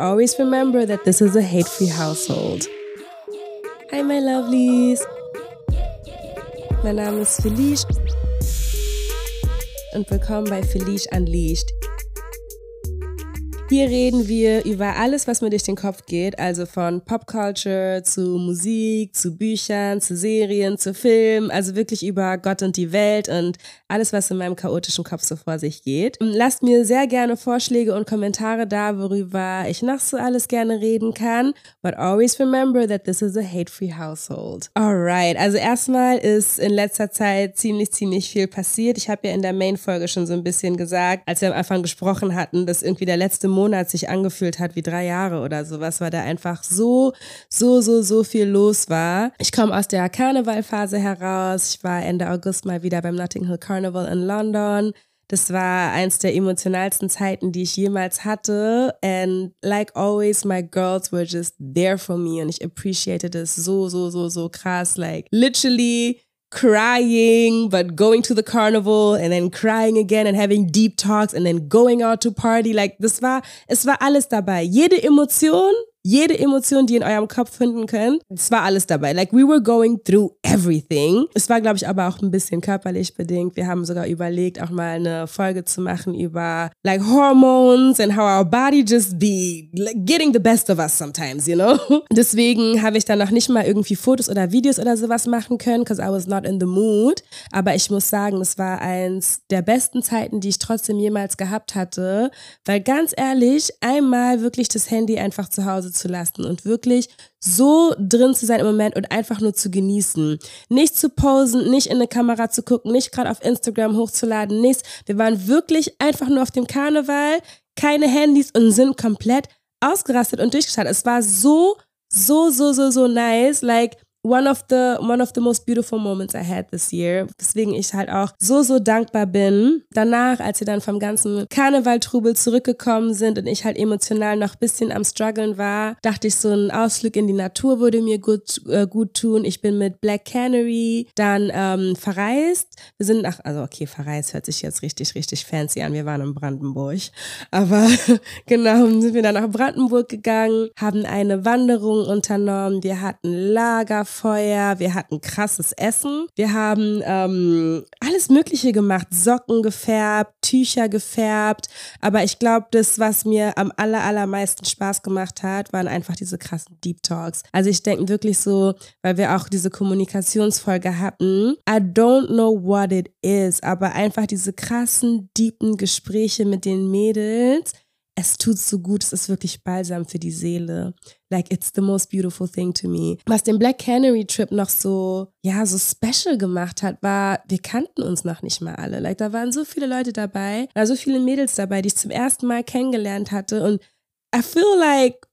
always remember that this is a hate free household. Hi, my lovelies. Mein Name ist Felice und willkommen bei Felice Unleashed. Hier reden wir über alles, was mir durch den Kopf geht, also von Popculture zu Musik, zu Büchern, zu Serien, zu Filmen, also wirklich über Gott und die Welt und alles, was in meinem chaotischen Kopf so vor sich geht. Lasst mir sehr gerne Vorschläge und Kommentare da, worüber ich noch so alles gerne reden kann. But always remember that this is a hate-free household. Alright, also erstmal ist in letzter Zeit ziemlich, ziemlich viel passiert. Ich habe ja in der Main-Folge schon so ein bisschen gesagt, als wir am Anfang gesprochen hatten, dass irgendwie der letzte Monat Monat sich angefühlt hat wie drei Jahre oder sowas, weil da einfach so, so, so, so viel los war. Ich komme aus der Karnevalphase heraus. Ich war Ende August mal wieder beim Notting Hill Carnival in London. Das war eins der emotionalsten Zeiten, die ich jemals hatte. And like always, my girls were just there for me. Und ich appreciated es so, so, so, so krass. Like literally crying, but going to the carnival and then crying again and having deep talks and then going out to party. Like, das war, es war alles dabei. Jede Emotion jede Emotion, die ihr in eurem Kopf finden könnt. Es war alles dabei. Like we were going through everything. Es war, glaube ich, aber auch ein bisschen körperlich bedingt. Wir haben sogar überlegt, auch mal eine Folge zu machen über like hormones and how our body just be like, getting the best of us sometimes, you know? Deswegen habe ich dann noch nicht mal irgendwie Fotos oder Videos oder sowas machen können, because I was not in the mood. Aber ich muss sagen, es war eins der besten Zeiten, die ich trotzdem jemals gehabt hatte. Weil ganz ehrlich, einmal wirklich das Handy einfach zu Hause zu lassen und wirklich so drin zu sein im Moment und einfach nur zu genießen. Nicht zu posen, nicht in eine Kamera zu gucken, nicht gerade auf Instagram hochzuladen, nichts. Wir waren wirklich einfach nur auf dem Karneval, keine Handys und sind komplett ausgerastet und durchgestartet. Es war so, so, so, so, so nice. Like, one of the one of the most beautiful moments I had this year. Deswegen ich halt auch so so dankbar bin. Danach, als wir dann vom ganzen Karnevaltrubel zurückgekommen sind und ich halt emotional noch bisschen am struggeln war, dachte ich, so ein Ausflug in die Natur würde mir gut äh, gut tun. Ich bin mit Black Canary dann ähm, verreist. Wir sind nach also okay, verreist hört sich jetzt richtig richtig fancy an. Wir waren in Brandenburg, aber genau sind wir dann nach Brandenburg gegangen, haben eine Wanderung unternommen. Wir hatten Lager Lagerfeuer, wir hatten krasses Essen, wir haben ähm, alles Mögliche gemacht, Socken gefärbt, Tücher gefärbt, aber ich glaube, das, was mir am aller, allermeisten Spaß gemacht hat, waren einfach diese krassen Deep Talks. Also ich denke wirklich so, weil wir auch diese Kommunikationsfolge hatten, I don't know what it is, aber einfach diese krassen, deepen Gespräche mit den Mädels, es tut so gut, es ist wirklich balsam für die Seele. Like, it's the most beautiful thing to me. Was den Black Canary Trip noch so, ja, so special gemacht hat, war, wir kannten uns noch nicht mal alle. Like, da waren so viele Leute dabei, da so viele Mädels dabei, die ich zum ersten Mal kennengelernt hatte und I feel like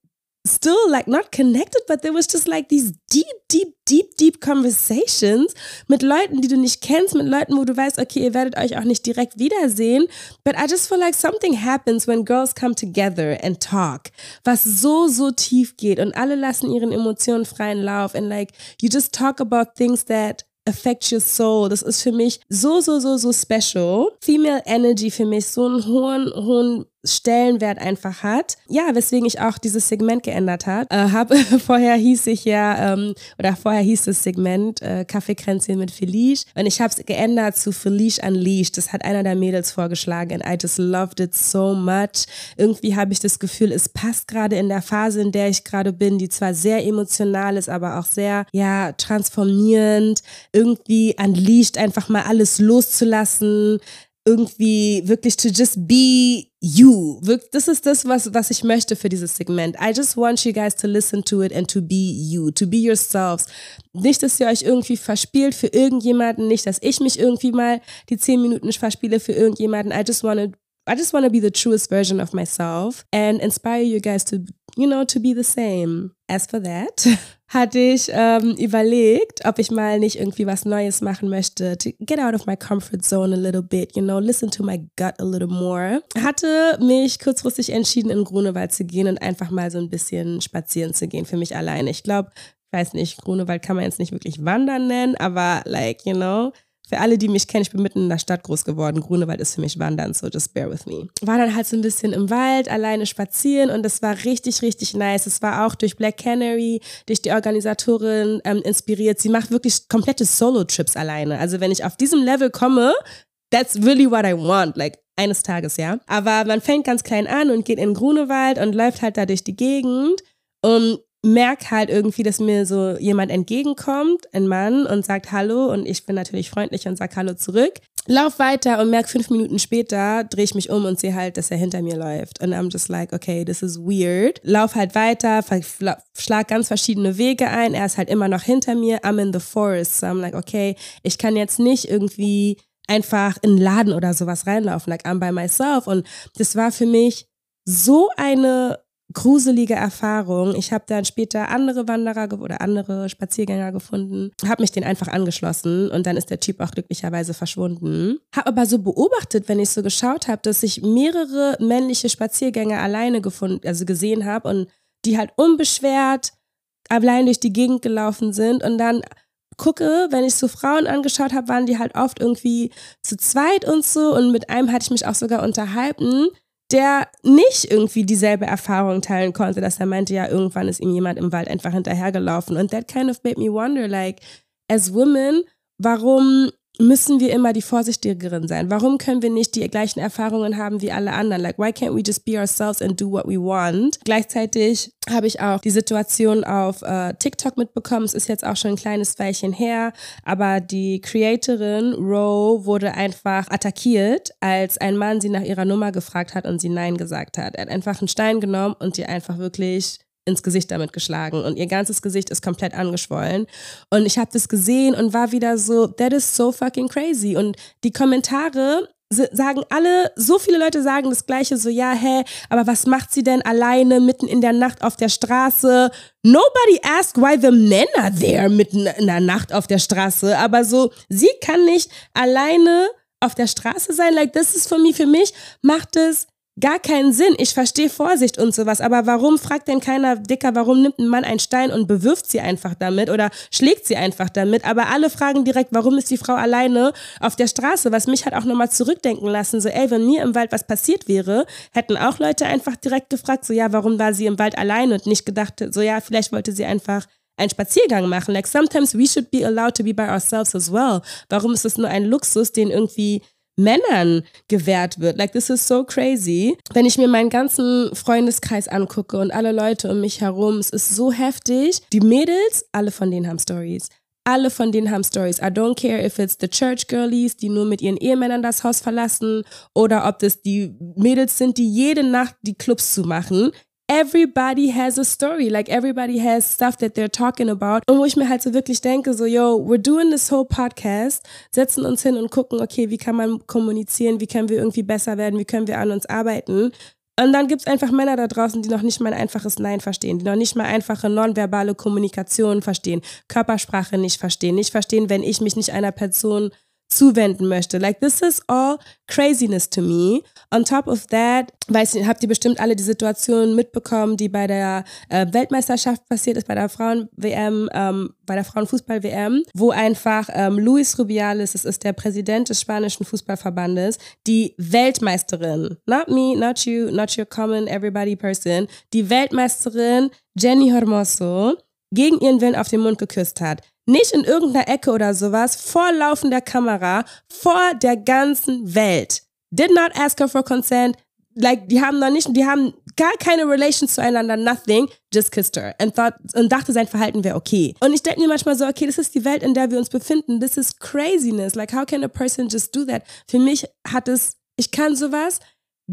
still like not connected, but there was just like these deep, deep, deep, deep conversations mit Leuten, die du nicht kennst, mit Leuten, wo du weißt, okay, ihr werdet euch auch nicht direkt wiedersehen. But I just feel like something happens when girls come together and talk, was so, so tief geht und alle lassen ihren Emotionen freien Lauf and like you just talk about things that affect your soul. Das ist für mich so, so, so, so special. Female Energy für mich so einen hohen, hohen Stellenwert einfach hat. Ja, weswegen ich auch dieses Segment geändert hat, äh, habe. vorher hieß ich ja, ähm, oder vorher hieß das Segment äh, Kaffeekränzchen mit Felice und ich habe es geändert zu Felice Unleashed. Das hat einer der Mädels vorgeschlagen and I just loved it so much. Irgendwie habe ich das Gefühl, es passt gerade in der Phase, in der ich gerade bin, die zwar sehr emotional ist, aber auch sehr, ja, transformierend. Irgendwie unleashed, einfach mal alles loszulassen, irgendwie wirklich to just be you. Das ist das, was, was ich möchte für dieses Segment. I just want you guys to listen to it and to be you, to be yourselves. Nicht, dass ihr euch irgendwie verspielt für irgendjemanden, nicht, dass ich mich irgendwie mal die zehn Minuten verspiele für irgendjemanden. I just want I just want to be the truest version of myself and inspire you guys to, you know, to be the same. As for that, hatte ich ähm, überlegt, ob ich mal nicht irgendwie was Neues machen möchte, to get out of my comfort zone a little bit, you know, listen to my gut a little more. Hatte mich kurzfristig entschieden, in Grunewald zu gehen und einfach mal so ein bisschen spazieren zu gehen für mich alleine. Ich glaube, ich weiß nicht, Grunewald kann man jetzt nicht wirklich wandern nennen, aber like, you know, Für alle, die mich kennen, ich bin mitten in der Stadt groß geworden. Grunewald ist für mich Wandern, so just bear with me. War dann halt so ein bisschen im Wald, alleine spazieren und es war richtig, richtig nice. Es war auch durch Black Canary, durch die Organisatorin ähm, inspiriert. Sie macht wirklich komplette Solo-Trips alleine. Also wenn ich auf diesem Level komme, that's really what I want. Like, eines Tages, ja. Aber man fängt ganz klein an und geht in Grunewald und läuft halt da durch die Gegend und merke halt irgendwie, dass mir so jemand entgegenkommt, ein Mann, und sagt Hallo und ich bin natürlich freundlich und sag Hallo zurück. Lauf weiter und merke fünf Minuten später, drehe ich mich um und sehe halt, dass er hinter mir läuft. Und I'm just like, okay, this is weird. Lauf halt weiter, schlag ganz verschiedene Wege ein. Er ist halt immer noch hinter mir. I'm in the forest. So I'm like, okay, ich kann jetzt nicht irgendwie einfach in einen Laden oder sowas reinlaufen. Like I'm by myself. Und das war für mich so eine gruselige Erfahrung. Ich habe dann später andere Wanderer oder andere Spaziergänger gefunden, habe mich den einfach angeschlossen und dann ist der Typ auch glücklicherweise verschwunden. Habe aber so beobachtet, wenn ich so geschaut habe, dass ich mehrere männliche Spaziergänger alleine gefunden, also gesehen habe und die halt unbeschwert allein durch die Gegend gelaufen sind und dann gucke, wenn ich so Frauen angeschaut habe, waren die halt oft irgendwie zu zweit und so und mit einem hatte ich mich auch sogar unterhalten der nicht irgendwie dieselbe Erfahrung teilen konnte, dass er meinte, ja, irgendwann ist ihm jemand im Wald einfach hinterhergelaufen. Und that kind of made me wonder, like, as women, warum müssen wir immer die Vorsichtigeren sein? Warum können wir nicht die gleichen Erfahrungen haben wie alle anderen? Like, why can't we just be ourselves and do what we want? Gleichzeitig habe ich auch die Situation auf äh, TikTok mitbekommen. Es ist jetzt auch schon ein kleines Weilchen her, aber die Creatorin Ro wurde einfach attackiert, als ein Mann sie nach ihrer Nummer gefragt hat und sie Nein gesagt hat. Er hat einfach einen Stein genommen und ihr einfach wirklich ins Gesicht damit geschlagen und ihr ganzes Gesicht ist komplett angeschwollen. Und ich habe das gesehen und war wieder so, that is so fucking crazy. Und die Kommentare sagen alle, so viele Leute sagen das Gleiche, so, ja, hä, aber was macht sie denn alleine mitten in der Nacht auf der Straße? Nobody asked why the men are there mitten in der Nacht auf der Straße, aber so, sie kann nicht alleine auf der Straße sein, like, das ist für mich, für mich macht es gar keinen Sinn. Ich verstehe Vorsicht und sowas, aber warum fragt denn keiner Dicker, warum nimmt ein Mann einen Stein und bewirft sie einfach damit oder schlägt sie einfach damit? Aber alle fragen direkt, warum ist die Frau alleine auf der Straße? Was mich hat auch nochmal zurückdenken lassen, so ey, wenn mir im Wald was passiert wäre, hätten auch Leute einfach direkt gefragt, so ja, warum war sie im Wald alleine und nicht gedacht, so ja, vielleicht wollte sie einfach einen Spaziergang machen. Like sometimes we should be allowed to be by ourselves as well. Warum ist es nur ein Luxus, den irgendwie Männern gewährt wird. Like, this is so crazy. Wenn ich mir meinen ganzen Freundeskreis angucke und alle Leute um mich herum, es ist so heftig. Die Mädels, alle von denen haben Stories. Alle von denen haben Stories. I don't care if it's the church girlies, die nur mit ihren Ehemännern das Haus verlassen, oder ob das die Mädels sind, die jede Nacht die Clubs zumachen everybody has a story. Like everybody has stuff that they're talking about. Und wo ich mir halt so wirklich denke, so, yo, we're doing this whole podcast, setzen uns hin und gucken, okay, wie kann man kommunizieren, wie können wir irgendwie besser werden, wie können wir an uns arbeiten. Und dann gibt's einfach Männer da draußen, die noch nicht mal ein einfaches Nein verstehen, die noch nicht mal einfache nonverbale Kommunikation verstehen, Körpersprache nicht verstehen, nicht verstehen, wenn ich mich nicht einer Person zuwenden möchte. Like, this is all craziness to me. On top of that, weiß ich, habt ihr bestimmt alle die Situation mitbekommen, die bei der äh, Weltmeisterschaft passiert ist, bei der Frauen-WM, ähm, bei der Frauenfußball-WM, wo einfach ähm, Luis Rubiales, das ist der Präsident des spanischen Fußballverbandes, die Weltmeisterin, not me, not you, not your common everybody person, die Weltmeisterin Jenny Hermoso gegen ihren Willen auf den Mund geküsst hat. Nicht in irgendeiner Ecke oder sowas, vor laufender Kamera, vor der ganzen Welt. Did not ask her for consent. Like, die haben noch nicht, die haben gar keine Relations zueinander, nothing, just kissed her. And thought, und dachte, sein Verhalten wäre okay. Und ich denke mir manchmal so, okay, das ist die Welt, in der wir uns befinden. This is craziness. Like, how can a person just do that? Für mich hat es, ich kann sowas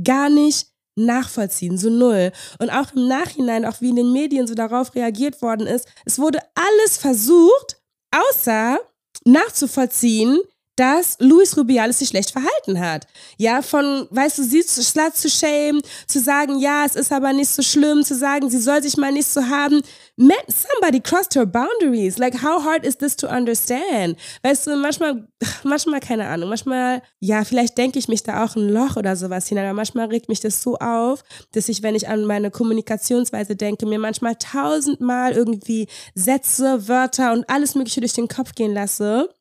gar nicht nachvollziehen, so null. Und auch im Nachhinein, auch wie in den Medien so darauf reagiert worden ist, es wurde alles versucht, außer nachzuvollziehen, dass Luis Rubiales sich schlecht verhalten hat. Ja, von, weißt du, sie zu slut zu shame, zu sagen, ja, es ist aber nicht so schlimm, zu sagen, sie soll sich mal nicht so haben. Man, somebody crossed her boundaries. Like, how hard is this to understand? Weißt du, manchmal, manchmal, keine Ahnung, manchmal, ja, vielleicht denke ich mich da auch ein Loch oder sowas hinein, aber manchmal regt mich das so auf, dass ich, wenn ich an meine Kommunikationsweise denke, mir manchmal tausendmal irgendwie Sätze, Wörter und alles Mögliche durch den Kopf gehen lasse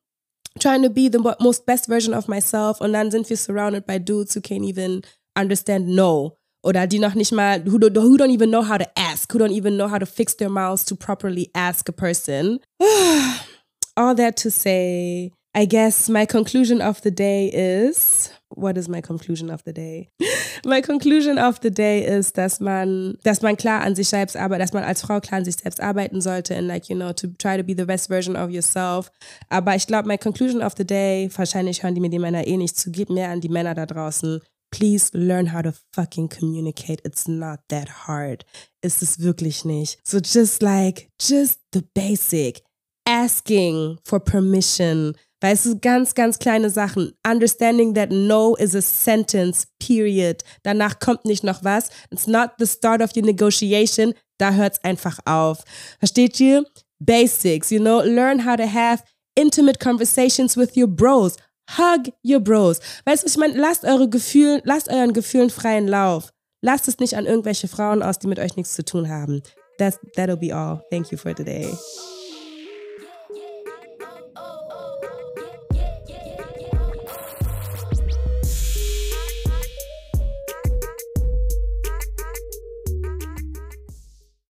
trying to be the most best version of myself und dann sind wir surrounded by dudes who can't even understand no oder die noch nicht mal who don't, who don't even know how to ask, who don't even know how to fix their mouths to properly ask a person. All that to say, I guess my conclusion of the day is what is my conclusion of the day? my conclusion of the day is, dass man, dass man klar an sich selbst arbeitet, dass man als Frau klar an sich selbst arbeiten sollte and like, you know, to try to be the best version of yourself. Aber ich glaube, my conclusion of the day, wahrscheinlich hören die mir die Männer eh nicht zu, geht mehr an die Männer da draußen. Please learn how to fucking communicate. It's not that hard. Ist es wirklich nicht. So just like, just the basic. Asking for permission Weißt du, ganz, ganz kleine Sachen. Understanding that no is a sentence, period. Danach kommt nicht noch was. It's not the start of your negotiation. Da hört es einfach auf. Versteht ihr? Basics, you know? Learn how to have intimate conversations with your bros. Hug your bros. Weißt du, ich meine, lasst eure Gefühle, lasst euren Gefühlen freien Lauf. Lasst es nicht an irgendwelche Frauen aus, die mit euch nichts zu tun haben. That's, that'll be all. Thank you for today.